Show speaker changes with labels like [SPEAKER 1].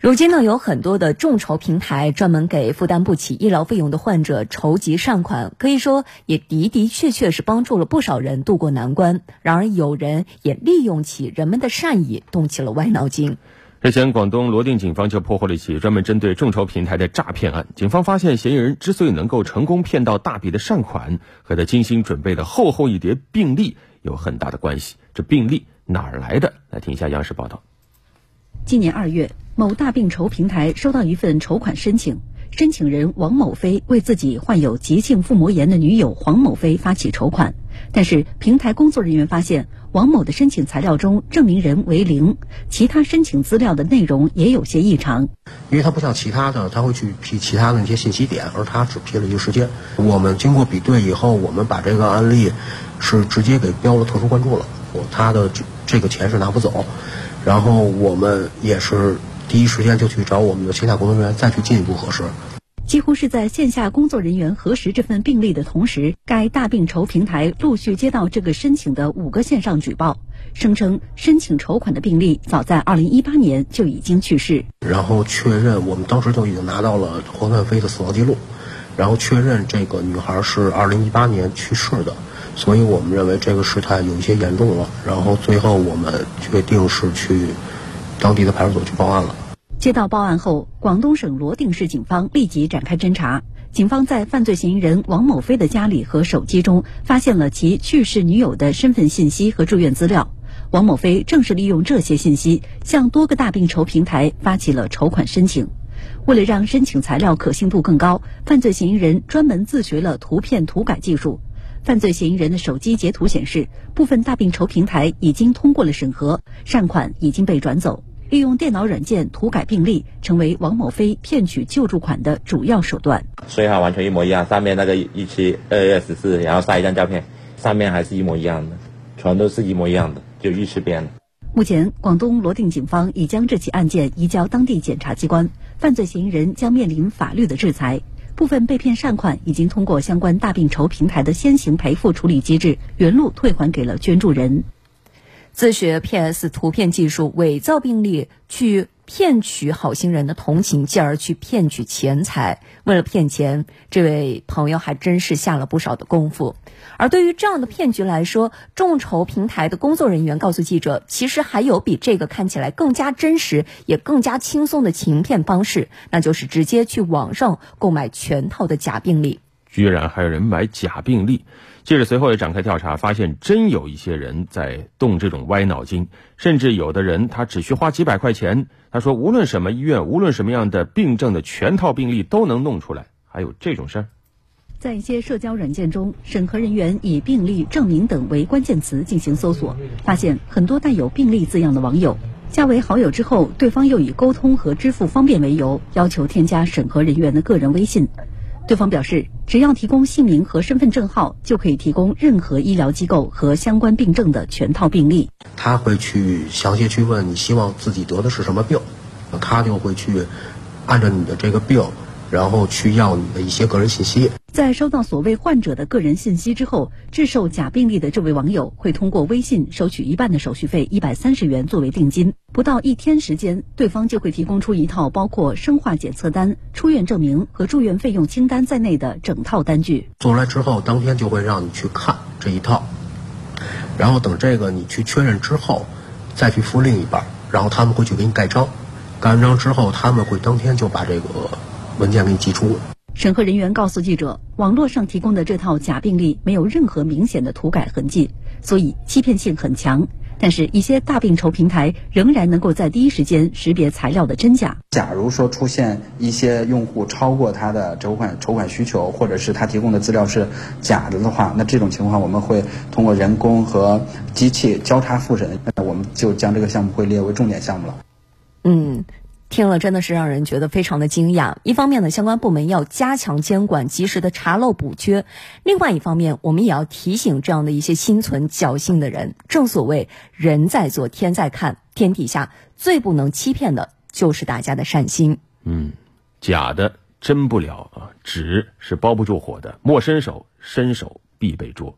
[SPEAKER 1] 如今呢，有很多的众筹平台专门给负担不起医疗费用的患者筹集善款，可以说也的的确确是帮助了不少人渡过难关。然而，有人也利用起人们的善意，动起了歪脑筋。
[SPEAKER 2] 日前，广东罗定警方就破获了一起专门针对众筹平台的诈骗案。警方发现，嫌疑人之所以能够成功骗到大笔的善款，和他精心准备的厚厚一叠病历有很大的关系。这病历哪儿来的？来听一下央视报道。
[SPEAKER 3] 今年二月，某大病筹平台收到一份筹款申请，申请人王某飞为自己患有急性腹膜炎的女友黄某飞发起筹款，但是平台工作人员发现王某的申请材料中证明人为零，其他申请资料的内容也有些异常。
[SPEAKER 4] 因为他不像其他的，他会去批其他的那些信息点，而他只批了一个时间。我们经过比对以后，我们把这个案例是直接给标了特殊关注了，他的这个钱是拿不走。然后我们也是第一时间就去找我们的线下工作人员，再去进一步核实。
[SPEAKER 3] 几乎是在线下工作人员核实这份病例的同时，该大病筹平台陆续接到这个申请的五个线上举报，声称申请筹款的病例早在二零一八年就已经去世。
[SPEAKER 4] 然后确认，我们当时就已经拿到了黄焕飞的死亡记录，然后确认这个女孩是二零一八年去世的。所以我们认为这个事态有一些严重了，然后最后我们决定是去当地的派出所去报案了。
[SPEAKER 3] 接到报案后，广东省罗定市警方立即展开侦查。警方在犯罪嫌疑人王某飞的家里和手机中发现了其去世女友的身份信息和住院资料。王某飞正是利用这些信息，向多个大病筹平台发起了筹款申请。为了让申请材料可信度更高，犯罪嫌疑人专门自学了图片涂改技术。犯罪嫌疑人的手机截图显示，部分大病筹平台已经通过了审核，善款已经被转走。利用电脑软件涂改病历，成为王某飞骗取救助款的主要手段。
[SPEAKER 5] 税号完全一模一样，上面那个一期二月十四，然后晒一张照片，上面还是一模一样的，全都是一模一样的，就一次编的。
[SPEAKER 3] 目前，广东罗定警方已将这起案件移交当地检察机关，犯罪嫌疑人将面临法律的制裁。部分被骗善款已经通过相关大病筹平台的先行赔付处理机制，原路退还给了捐助人。
[SPEAKER 1] 自学 PS 图片技术，伪造病历去。骗取好心人的同情，进而去骗取钱财。为了骗钱，这位朋友还真是下了不少的功夫。而对于这样的骗局来说，众筹平台的工作人员告诉记者，其实还有比这个看起来更加真实、也更加轻松的行骗方式，那就是直接去网上购买全套的假病历。
[SPEAKER 2] 居然还有人买假病历！记者随后也展开调查，发现真有一些人在动这种歪脑筋，甚至有的人他只需花几百块钱，他说无论什么医院，无论什么样的病症的全套病历都能弄出来。还有这种事儿，
[SPEAKER 3] 在一些社交软件中，审核人员以病历证明等为关键词进行搜索，发现很多带有病历字样的网友加为好友之后，对方又以沟通和支付方便为由，要求添加审核人员的个人微信。对方表示，只要提供姓名和身份证号，就可以提供任何医疗机构和相关病症的全套病例。
[SPEAKER 4] 他会去详细去问你希望自己得的是什么病，他就会去按照你的这个病。然后去要你的一些个人信息。
[SPEAKER 3] 在收到所谓患者的个人信息之后，制售假病历的这位网友会通过微信收取一半的手续费，一百三十元作为定金。不到一天时间，对方就会提供出一套包括生化检测单、出院证明和住院费用清单在内的整套单据。
[SPEAKER 4] 做出来之后，当天就会让你去看这一套，然后等这个你去确认之后，再去付另一半，然后他们会去给你盖章。盖完章之后，他们会当天就把这个。文件给你寄出。
[SPEAKER 3] 审核人员告诉记者，网络上提供的这套假病历没有任何明显的涂改痕迹，所以欺骗性很强。但是，一些大病筹平台仍然能够在第一时间识别材料的真假。
[SPEAKER 6] 假如说出现一些用户超过他的筹款筹款需求，或者是他提供的资料是假的的话，那这种情况我们会通过人工和机器交叉复审，那我们就将这个项目会列为重点项目了。
[SPEAKER 1] 嗯。听了真的是让人觉得非常的惊讶。一方面呢，相关部门要加强监管，及时的查漏补缺；另外一方面，我们也要提醒这样的一些心存侥幸的人。正所谓人在做，天在看，天底下最不能欺骗的就是大家的善心。
[SPEAKER 2] 嗯，假的真不了啊，纸是包不住火的，莫伸手，伸手必被捉。